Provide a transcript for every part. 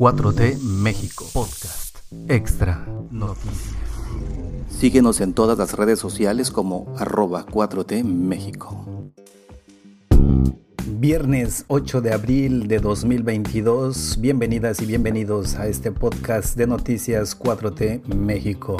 4T México. Podcast. Extra. Noticias. Síguenos en todas las redes sociales como arroba 4T México. Viernes 8 de abril de 2022, bienvenidas y bienvenidos a este podcast de noticias 4T México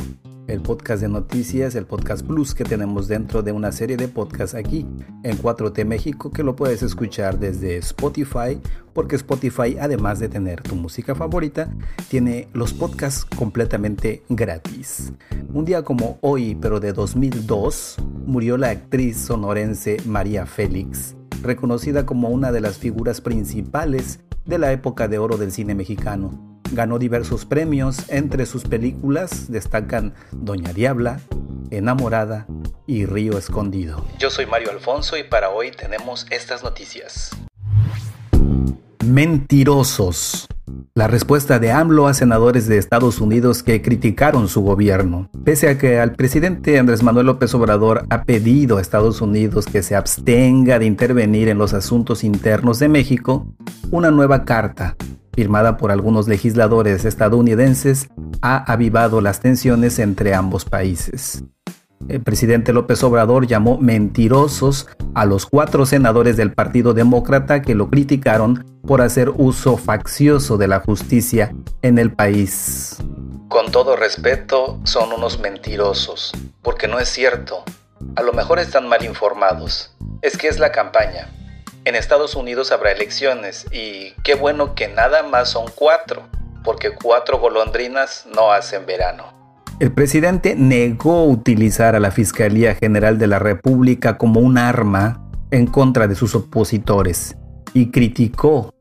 el podcast de noticias, el podcast plus que tenemos dentro de una serie de podcasts aquí en 4T México que lo puedes escuchar desde Spotify, porque Spotify además de tener tu música favorita, tiene los podcasts completamente gratis. Un día como hoy, pero de 2002, murió la actriz sonorense María Félix, reconocida como una de las figuras principales de la época de oro del cine mexicano Ganó diversos premios, entre sus películas destacan Doña Diabla, Enamorada y Río Escondido. Yo soy Mario Alfonso y para hoy tenemos estas noticias. Mentirosos. La respuesta de AMLO a senadores de Estados Unidos que criticaron su gobierno. Pese a que al presidente Andrés Manuel López Obrador ha pedido a Estados Unidos que se abstenga de intervenir en los asuntos internos de México, una nueva carta firmada por algunos legisladores estadounidenses, ha avivado las tensiones entre ambos países. El presidente López Obrador llamó mentirosos a los cuatro senadores del Partido Demócrata que lo criticaron por hacer uso faccioso de la justicia en el país. Con todo respeto, son unos mentirosos, porque no es cierto. A lo mejor están mal informados. Es que es la campaña. En Estados Unidos habrá elecciones y qué bueno que nada más son cuatro, porque cuatro golondrinas no hacen verano. El presidente negó utilizar a la Fiscalía General de la República como un arma en contra de sus opositores y criticó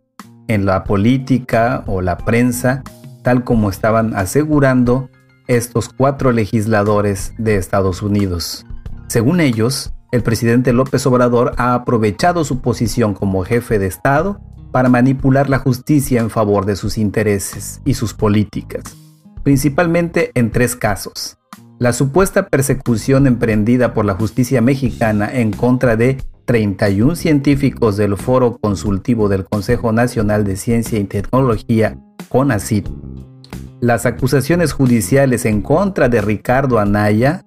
en la política o la prensa, tal como estaban asegurando estos cuatro legisladores de Estados Unidos. Según ellos, el presidente López Obrador ha aprovechado su posición como jefe de Estado para manipular la justicia en favor de sus intereses y sus políticas, principalmente en tres casos. La supuesta persecución emprendida por la justicia mexicana en contra de 31 científicos del Foro Consultivo del Consejo Nacional de Ciencia y Tecnología, CONACYT. Las acusaciones judiciales en contra de Ricardo Anaya,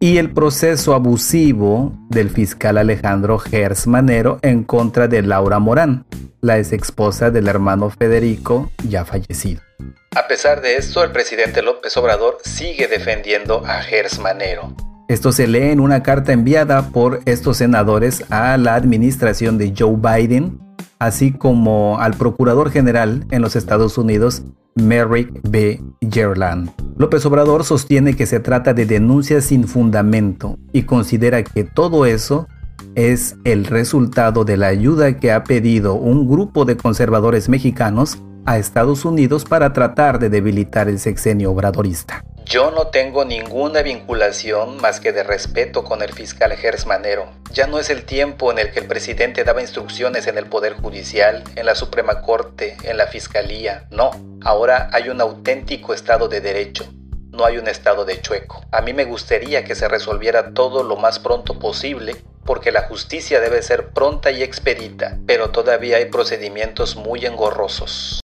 y el proceso abusivo del fiscal Alejandro Gers Manero en contra de Laura Morán, la ex esposa del hermano Federico ya fallecido. A pesar de esto, el presidente López Obrador sigue defendiendo a Gers Manero. Esto se lee en una carta enviada por estos senadores a la administración de Joe Biden, así como al Procurador General en los Estados Unidos, Merrick B. Gerland. López Obrador sostiene que se trata de denuncias sin fundamento y considera que todo eso es el resultado de la ayuda que ha pedido un grupo de conservadores mexicanos a Estados Unidos para tratar de debilitar el sexenio obradorista. Yo no tengo ninguna vinculación más que de respeto con el fiscal Gersmanero. Ya no es el tiempo en el que el presidente daba instrucciones en el Poder Judicial, en la Suprema Corte, en la Fiscalía. No, ahora hay un auténtico Estado de Derecho. No hay un Estado de chueco. A mí me gustaría que se resolviera todo lo más pronto posible porque la justicia debe ser pronta y expedita, pero todavía hay procedimientos muy engorrosos.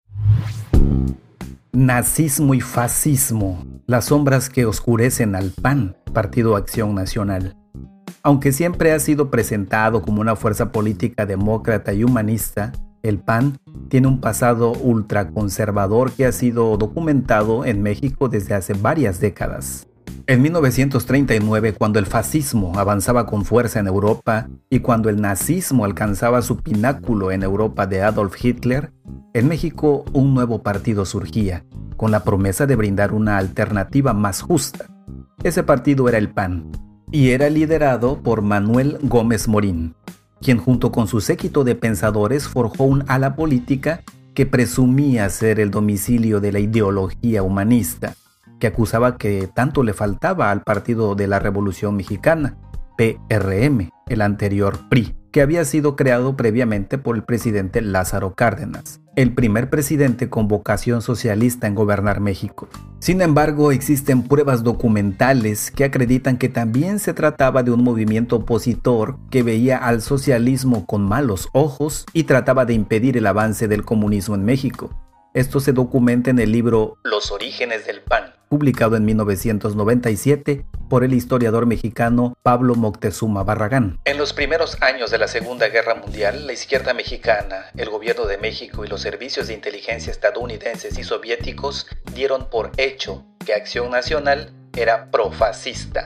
Nazismo y fascismo, las sombras que oscurecen al PAN, Partido Acción Nacional. Aunque siempre ha sido presentado como una fuerza política demócrata y humanista, el PAN tiene un pasado ultraconservador que ha sido documentado en México desde hace varias décadas. En 1939, cuando el fascismo avanzaba con fuerza en Europa y cuando el nazismo alcanzaba su pináculo en Europa de Adolf Hitler, en México un nuevo partido surgía, con la promesa de brindar una alternativa más justa. Ese partido era el PAN, y era liderado por Manuel Gómez Morín, quien junto con su séquito de pensadores forjó un ala política que presumía ser el domicilio de la ideología humanista, que acusaba que tanto le faltaba al Partido de la Revolución Mexicana, PRM, el anterior PRI, que había sido creado previamente por el presidente Lázaro Cárdenas, el primer presidente con vocación socialista en gobernar México. Sin embargo, existen pruebas documentales que acreditan que también se trataba de un movimiento opositor que veía al socialismo con malos ojos y trataba de impedir el avance del comunismo en México. Esto se documenta en el libro Los orígenes del PAN, publicado en 1997 por el historiador mexicano Pablo Moctezuma Barragán. En los primeros años de la Segunda Guerra Mundial, la izquierda mexicana, el gobierno de México y los servicios de inteligencia estadounidenses y soviéticos dieron por hecho que Acción Nacional era profascista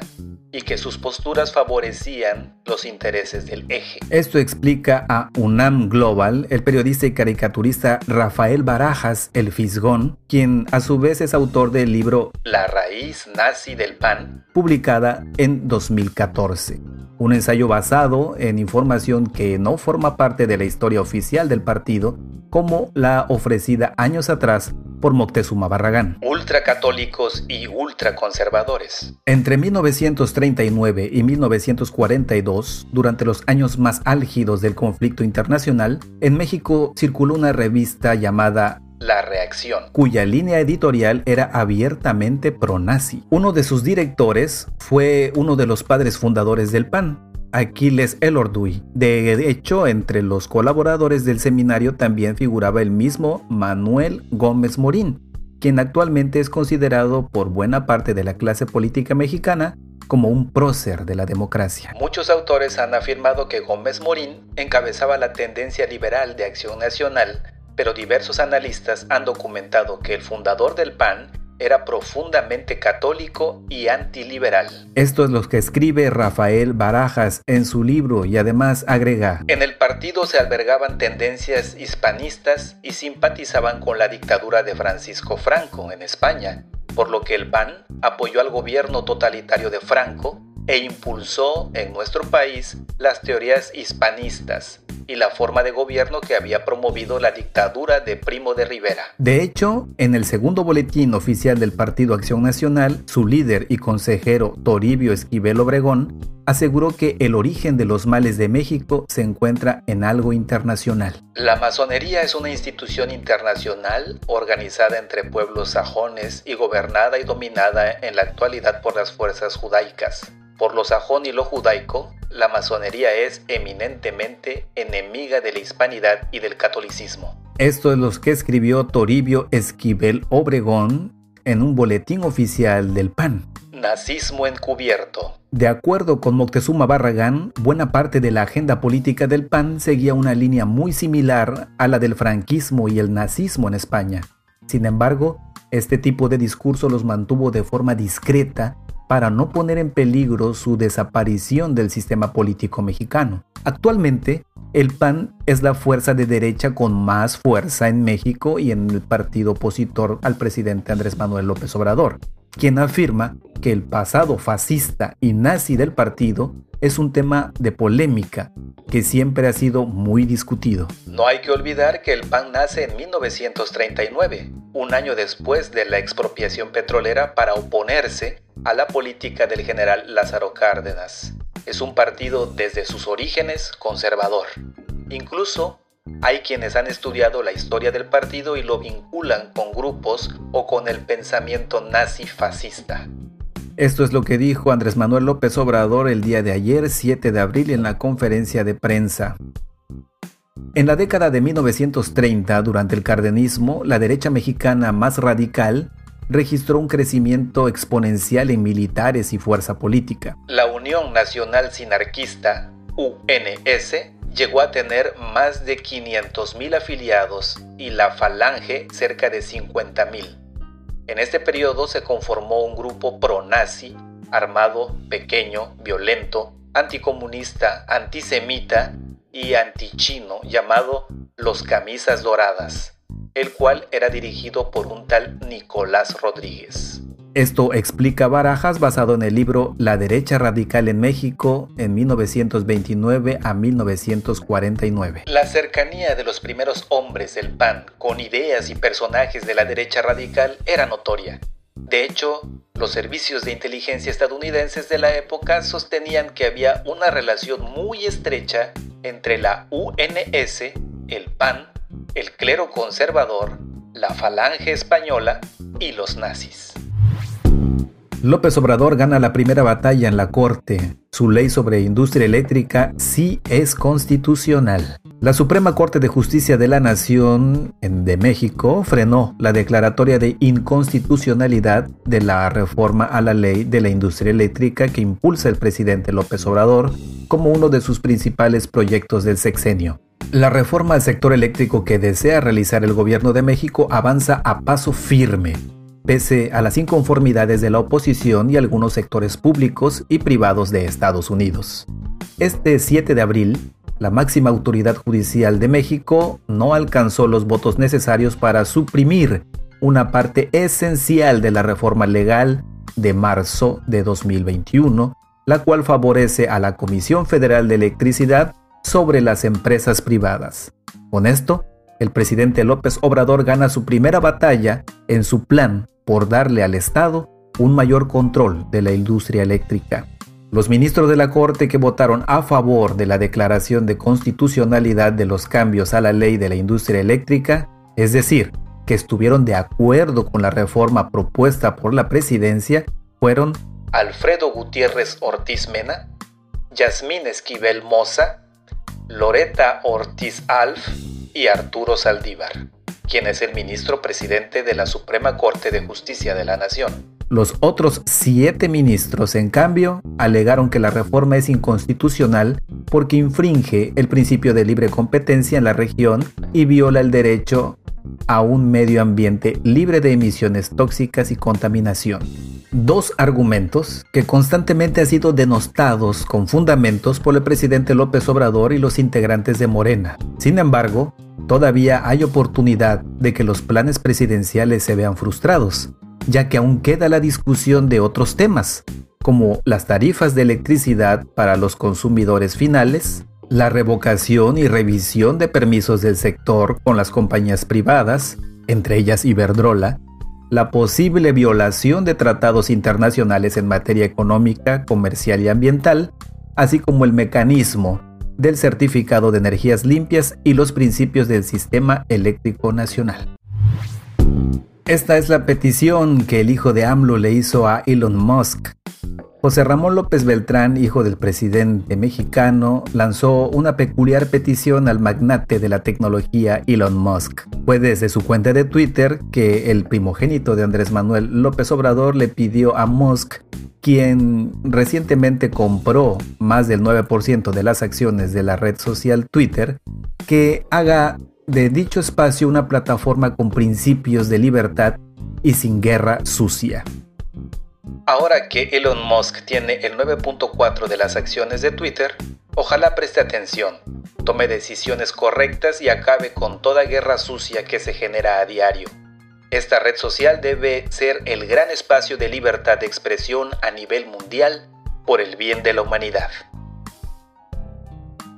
y que sus posturas favorecían los intereses del eje. Esto explica a UNAM Global el periodista y caricaturista Rafael Barajas, el Fisgón, quien a su vez es autor del libro La raíz nazi del PAN, publicada en 2014. Un ensayo basado en información que no forma parte de la historia oficial del partido, como la ofrecida años atrás por Moctezuma Barragán. Ultracatólicos y ultraconservadores. Entre 1939 y 1942, durante los años más álgidos del conflicto internacional, en México circuló una revista llamada la Reacción, cuya línea editorial era abiertamente pro-nazi. Uno de sus directores fue uno de los padres fundadores del PAN, Aquiles Elorduy. De hecho, entre los colaboradores del seminario también figuraba el mismo Manuel Gómez Morín, quien actualmente es considerado por buena parte de la clase política mexicana como un prócer de la democracia. Muchos autores han afirmado que Gómez Morín encabezaba la tendencia liberal de Acción Nacional, pero diversos analistas han documentado que el fundador del PAN era profundamente católico y antiliberal. Esto es lo que escribe Rafael Barajas en su libro y además agrega. En el partido se albergaban tendencias hispanistas y simpatizaban con la dictadura de Francisco Franco en España, por lo que el PAN apoyó al gobierno totalitario de Franco e impulsó en nuestro país las teorías hispanistas, y la forma de gobierno que había promovido la dictadura de Primo de Rivera. De hecho, en el segundo boletín oficial del Partido Acción Nacional, su líder y consejero Toribio Esquivel Obregón aseguró que el origen de los males de México se encuentra en algo internacional. La masonería es una institución internacional organizada entre pueblos sajones y gobernada y dominada en la actualidad por las fuerzas judaicas. Por lo sajón y lo judaico, la masonería es eminentemente enemiga de la hispanidad y del catolicismo. Esto es lo que escribió Toribio Esquivel Obregón en un boletín oficial del PAN. Nazismo encubierto. De acuerdo con Moctezuma Barragán, buena parte de la agenda política del PAN seguía una línea muy similar a la del franquismo y el nazismo en España. Sin embargo, este tipo de discurso los mantuvo de forma discreta para no poner en peligro su desaparición del sistema político mexicano. Actualmente, el PAN es la fuerza de derecha con más fuerza en México y en el partido opositor al presidente Andrés Manuel López Obrador, quien afirma que el pasado fascista y nazi del partido es un tema de polémica que siempre ha sido muy discutido. No hay que olvidar que el PAN nace en 1939, un año después de la expropiación petrolera para oponerse a la política del general Lázaro Cárdenas. Es un partido desde sus orígenes conservador. Incluso hay quienes han estudiado la historia del partido y lo vinculan con grupos o con el pensamiento nazi-fascista. Esto es lo que dijo Andrés Manuel López Obrador el día de ayer, 7 de abril, en la conferencia de prensa. En la década de 1930, durante el cardenismo, la derecha mexicana más radical registró un crecimiento exponencial en militares y fuerza política. La Unión Nacional Sinarquista, UNS, llegó a tener más de 500.000 afiliados y la Falange cerca de 50.000. En este periodo se conformó un grupo pro-nazi, armado, pequeño, violento, anticomunista, antisemita y antichino llamado Los Camisas Doradas, el cual era dirigido por un tal Nicolás Rodríguez. Esto explica Barajas basado en el libro La derecha radical en México en 1929 a 1949. La cercanía de los primeros hombres del PAN con ideas y personajes de la derecha radical era notoria. De hecho, los servicios de inteligencia estadounidenses de la época sostenían que había una relación muy estrecha entre la UNS, el PAN, el clero conservador, la falange española y los nazis. López Obrador gana la primera batalla en la Corte. Su ley sobre industria eléctrica sí es constitucional. La Suprema Corte de Justicia de la Nación de México frenó la declaratoria de inconstitucionalidad de la reforma a la ley de la industria eléctrica que impulsa el presidente López Obrador como uno de sus principales proyectos del sexenio. La reforma al sector eléctrico que desea realizar el gobierno de México avanza a paso firme, pese a las inconformidades de la oposición y algunos sectores públicos y privados de Estados Unidos. Este 7 de abril, la máxima autoridad judicial de México no alcanzó los votos necesarios para suprimir una parte esencial de la reforma legal de marzo de 2021, la cual favorece a la Comisión Federal de Electricidad sobre las empresas privadas. Con esto, el presidente López Obrador gana su primera batalla en su plan por darle al Estado un mayor control de la industria eléctrica. Los ministros de la Corte que votaron a favor de la declaración de constitucionalidad de los cambios a la ley de la industria eléctrica, es decir, que estuvieron de acuerdo con la reforma propuesta por la presidencia, fueron Alfredo Gutiérrez Ortiz Mena, Yasmín Esquivel Moza, Loreta Ortiz Alf y Arturo Saldívar, quien es el ministro presidente de la Suprema Corte de Justicia de la Nación. Los otros siete ministros, en cambio, alegaron que la reforma es inconstitucional porque infringe el principio de libre competencia en la región y viola el derecho a un medio ambiente libre de emisiones tóxicas y contaminación. Dos argumentos que constantemente han sido denostados con fundamentos por el presidente López Obrador y los integrantes de Morena. Sin embargo, todavía hay oportunidad de que los planes presidenciales se vean frustrados ya que aún queda la discusión de otros temas, como las tarifas de electricidad para los consumidores finales, la revocación y revisión de permisos del sector con las compañías privadas, entre ellas Iberdrola, la posible violación de tratados internacionales en materia económica, comercial y ambiental, así como el mecanismo del certificado de energías limpias y los principios del sistema eléctrico nacional. Esta es la petición que el hijo de AMLO le hizo a Elon Musk. José Ramón López Beltrán, hijo del presidente mexicano, lanzó una peculiar petición al magnate de la tecnología Elon Musk. Fue desde su cuenta de Twitter que el primogénito de Andrés Manuel López Obrador le pidió a Musk, quien recientemente compró más del 9% de las acciones de la red social Twitter, que haga de dicho espacio una plataforma con principios de libertad y sin guerra sucia. Ahora que Elon Musk tiene el 9.4 de las acciones de Twitter, ojalá preste atención, tome decisiones correctas y acabe con toda guerra sucia que se genera a diario. Esta red social debe ser el gran espacio de libertad de expresión a nivel mundial por el bien de la humanidad.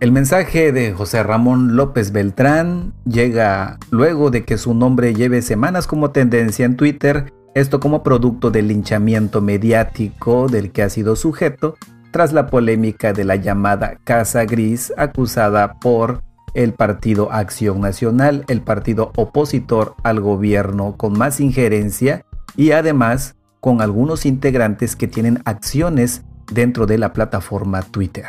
El mensaje de José Ramón López Beltrán llega luego de que su nombre lleve semanas como tendencia en Twitter, esto como producto del linchamiento mediático del que ha sido sujeto tras la polémica de la llamada Casa Gris acusada por el Partido Acción Nacional, el partido opositor al gobierno con más injerencia y además con algunos integrantes que tienen acciones dentro de la plataforma Twitter.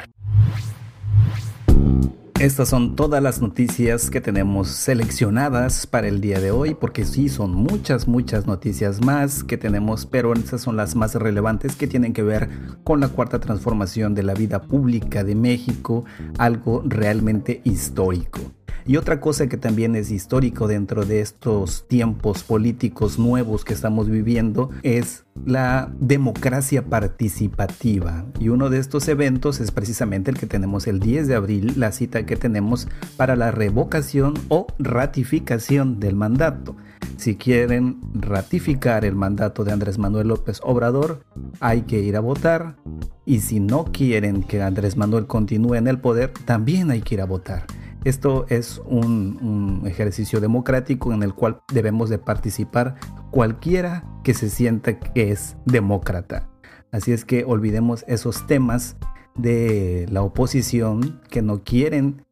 Estas son todas las noticias que tenemos seleccionadas para el día de hoy, porque sí, son muchas, muchas noticias más que tenemos, pero estas son las más relevantes que tienen que ver con la cuarta transformación de la vida pública de México, algo realmente histórico. Y otra cosa que también es histórico dentro de estos tiempos políticos nuevos que estamos viviendo es la democracia participativa. Y uno de estos eventos es precisamente el que tenemos el 10 de abril, la cita que tenemos para la revocación o ratificación del mandato. Si quieren ratificar el mandato de Andrés Manuel López Obrador, hay que ir a votar. Y si no quieren que Andrés Manuel continúe en el poder, también hay que ir a votar. Esto es un, ejercicio democrático en el cual debemos de participar cualquiera que se sienta que es demócrata. Así es que olvidemos esos temas de la oposición que no quieren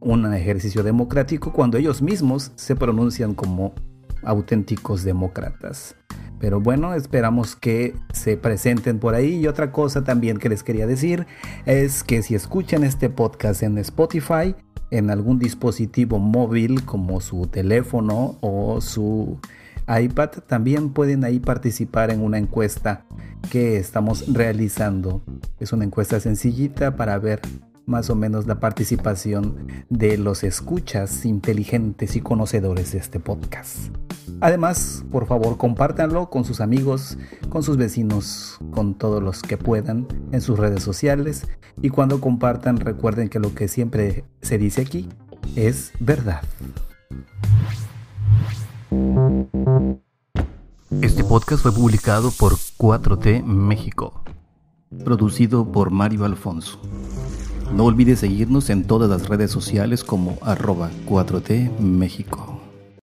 un ejercicio democrático cuando ellos mismos se pronuncian como auténticos demócratas. Pero bueno, esperamos que se presenten por ahí. Y otra cosa también que les quería decir es que si escuchan este podcast en Spotify, en algún dispositivo móvil como su teléfono o su iPad, también pueden ahí participar en una encuesta que estamos realizando. Es una encuesta sencillita para ver más o menos la participación de los escuchas inteligentes y conocedores de este podcast. Además, por favor, compártanlo con sus amigos, con sus vecinos, con todos los que puedan en sus redes sociales y cuando compartan recuerden que lo que siempre se dice aquí es verdad. Este podcast fue publicado por 4T México, producido por Mario Alfonso. No olvides seguirnos en todas las redes sociales como arroba 4T México.